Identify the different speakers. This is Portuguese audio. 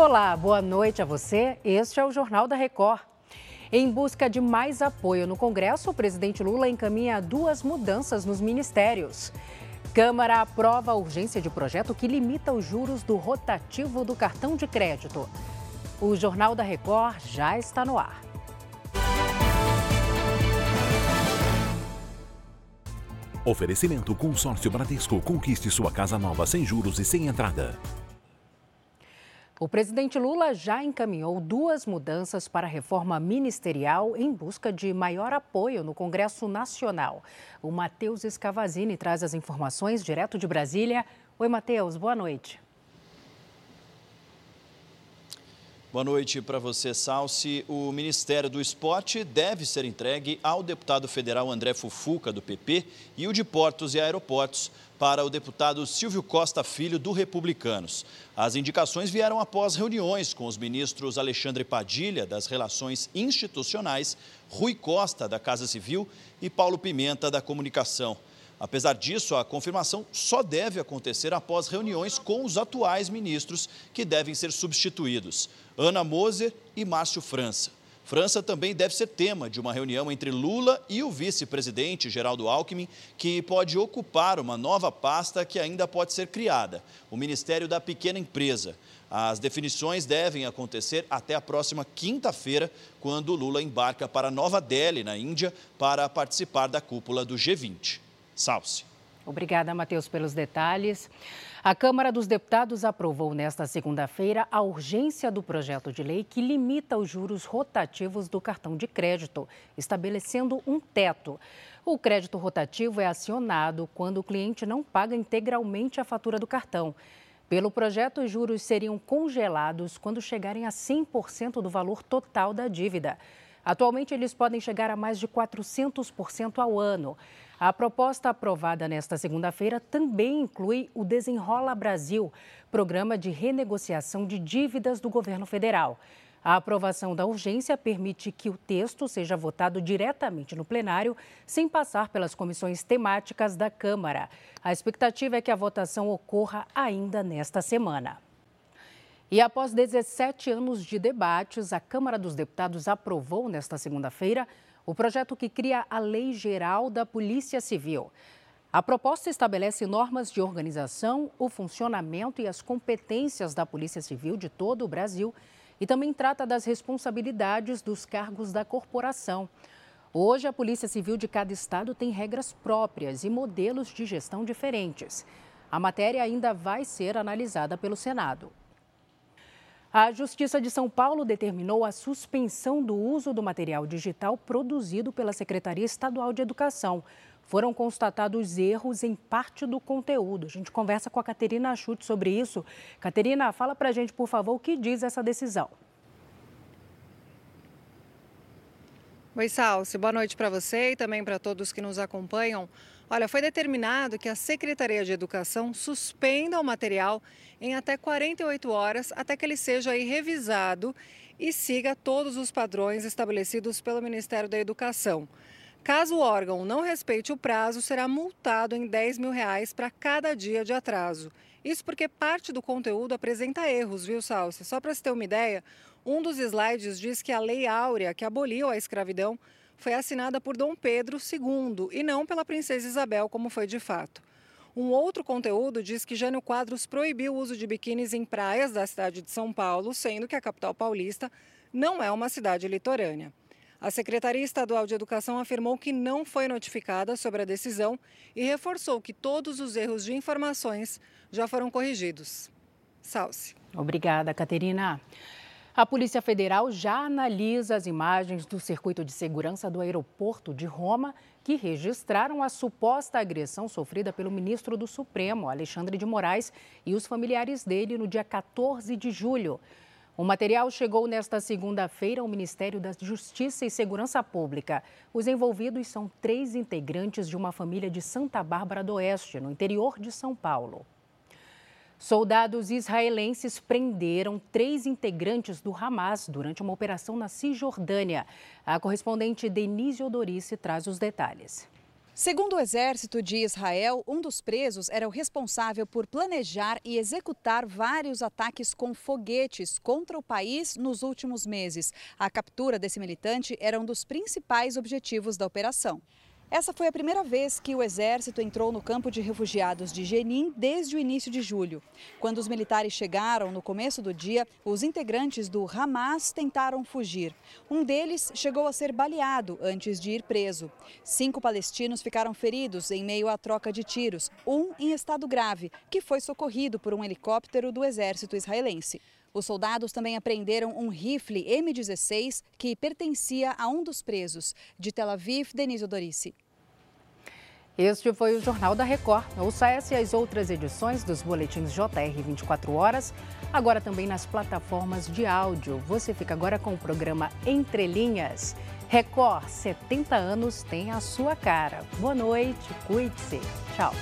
Speaker 1: Olá, boa noite a você. Este é o Jornal da Record. Em busca de mais apoio no Congresso, o presidente Lula encaminha duas mudanças nos ministérios. Câmara aprova a urgência de projeto que limita os juros do rotativo do cartão de crédito. O Jornal da Record já está no ar.
Speaker 2: Oferecimento Consórcio Bradesco. Conquiste sua casa nova sem juros e sem entrada.
Speaker 1: O presidente Lula já encaminhou duas mudanças para a reforma ministerial em busca de maior apoio no Congresso Nacional. O Matheus Escavazini traz as informações direto de Brasília. Oi, Matheus, boa noite.
Speaker 3: Boa noite para você, Salsi. O Ministério do Esporte deve ser entregue ao deputado federal André Fufuca, do PP, e o de Portos e Aeroportos para o deputado Silvio Costa Filho, do Republicanos. As indicações vieram após reuniões com os ministros Alexandre Padilha, das Relações Institucionais, Rui Costa, da Casa Civil e Paulo Pimenta, da Comunicação. Apesar disso, a confirmação só deve acontecer após reuniões com os atuais ministros que devem ser substituídos, Ana Moser e Márcio França. França também deve ser tema de uma reunião entre Lula e o vice-presidente Geraldo Alckmin, que pode ocupar uma nova pasta que ainda pode ser criada, o Ministério da Pequena Empresa. As definições devem acontecer até a próxima quinta-feira, quando Lula embarca para Nova Delhi, na Índia, para participar da cúpula do G20. Salce.
Speaker 1: Obrigada, Matheus, pelos detalhes. A Câmara dos Deputados aprovou nesta segunda-feira a urgência do projeto de lei que limita os juros rotativos do cartão de crédito, estabelecendo um teto. O crédito rotativo é acionado quando o cliente não paga integralmente a fatura do cartão. Pelo projeto, os juros seriam congelados quando chegarem a 100% do valor total da dívida. Atualmente, eles podem chegar a mais de 400% ao ano. A proposta aprovada nesta segunda-feira também inclui o Desenrola Brasil, programa de renegociação de dívidas do governo federal. A aprovação da urgência permite que o texto seja votado diretamente no plenário, sem passar pelas comissões temáticas da Câmara. A expectativa é que a votação ocorra ainda nesta semana. E após 17 anos de debates, a Câmara dos Deputados aprovou nesta segunda-feira o projeto que cria a Lei Geral da Polícia Civil. A proposta estabelece normas de organização, o funcionamento e as competências da Polícia Civil de todo o Brasil e também trata das responsabilidades dos cargos da corporação. Hoje, a Polícia Civil de cada estado tem regras próprias e modelos de gestão diferentes. A matéria ainda vai ser analisada pelo Senado. A Justiça de São Paulo determinou a suspensão do uso do material digital produzido pela Secretaria Estadual de Educação. Foram constatados erros em parte do conteúdo. A gente conversa com a Caterina Chute sobre isso. Caterina, fala para a gente, por favor, o que diz essa decisão.
Speaker 4: Oi, Salsi. Boa noite para você e também para todos que nos acompanham. Olha, foi determinado que a Secretaria de Educação suspenda o material em até 48 horas até que ele seja revisado e siga todos os padrões estabelecidos pelo Ministério da Educação. Caso o órgão não respeite o prazo, será multado em 10 mil reais para cada dia de atraso. Isso porque parte do conteúdo apresenta erros, viu, Salsi? Só para se ter uma ideia, um dos slides diz que a Lei Áurea, que aboliu a escravidão, foi assinada por Dom Pedro II e não pela Princesa Isabel, como foi de fato. Um outro conteúdo diz que Jânio Quadros proibiu o uso de biquínis em praias da cidade de São Paulo, sendo que a capital paulista não é uma cidade litorânea. A Secretaria Estadual de Educação afirmou que não foi notificada sobre a decisão e reforçou que todos os erros de informações já foram corrigidos. Salce.
Speaker 1: Obrigada, Caterina. A Polícia Federal já analisa as imagens do circuito de segurança do aeroporto de Roma que registraram a suposta agressão sofrida pelo ministro do Supremo, Alexandre de Moraes, e os familiares dele no dia 14 de julho. O material chegou nesta segunda-feira ao Ministério da Justiça e Segurança Pública. Os envolvidos são três integrantes de uma família de Santa Bárbara do Oeste, no interior de São Paulo. Soldados israelenses prenderam três integrantes do Hamas durante uma operação na Cisjordânia. A correspondente Denise Odorice traz os detalhes.
Speaker 5: Segundo o exército de Israel, um dos presos era o responsável por planejar e executar vários ataques com foguetes contra o país nos últimos meses. A captura desse militante era um dos principais objetivos da operação. Essa foi a primeira vez que o exército entrou no campo de refugiados de Jenin desde o início de julho. Quando os militares chegaram no começo do dia, os integrantes do Hamas tentaram fugir. Um deles chegou a ser baleado antes de ir preso. Cinco palestinos ficaram feridos em meio à troca de tiros, um em estado grave, que foi socorrido por um helicóptero do exército israelense. Os soldados também apreenderam um rifle M16 que pertencia a um dos presos. De Tel Aviv, Denise Odorice.
Speaker 1: Este foi o Jornal da Record. Ouça essa e as outras edições dos boletins JR 24 horas, agora também nas plataformas de áudio. Você fica agora com o programa Entre Linhas. Record, 70 anos tem a sua cara. Boa noite, cuide-se. Tchau.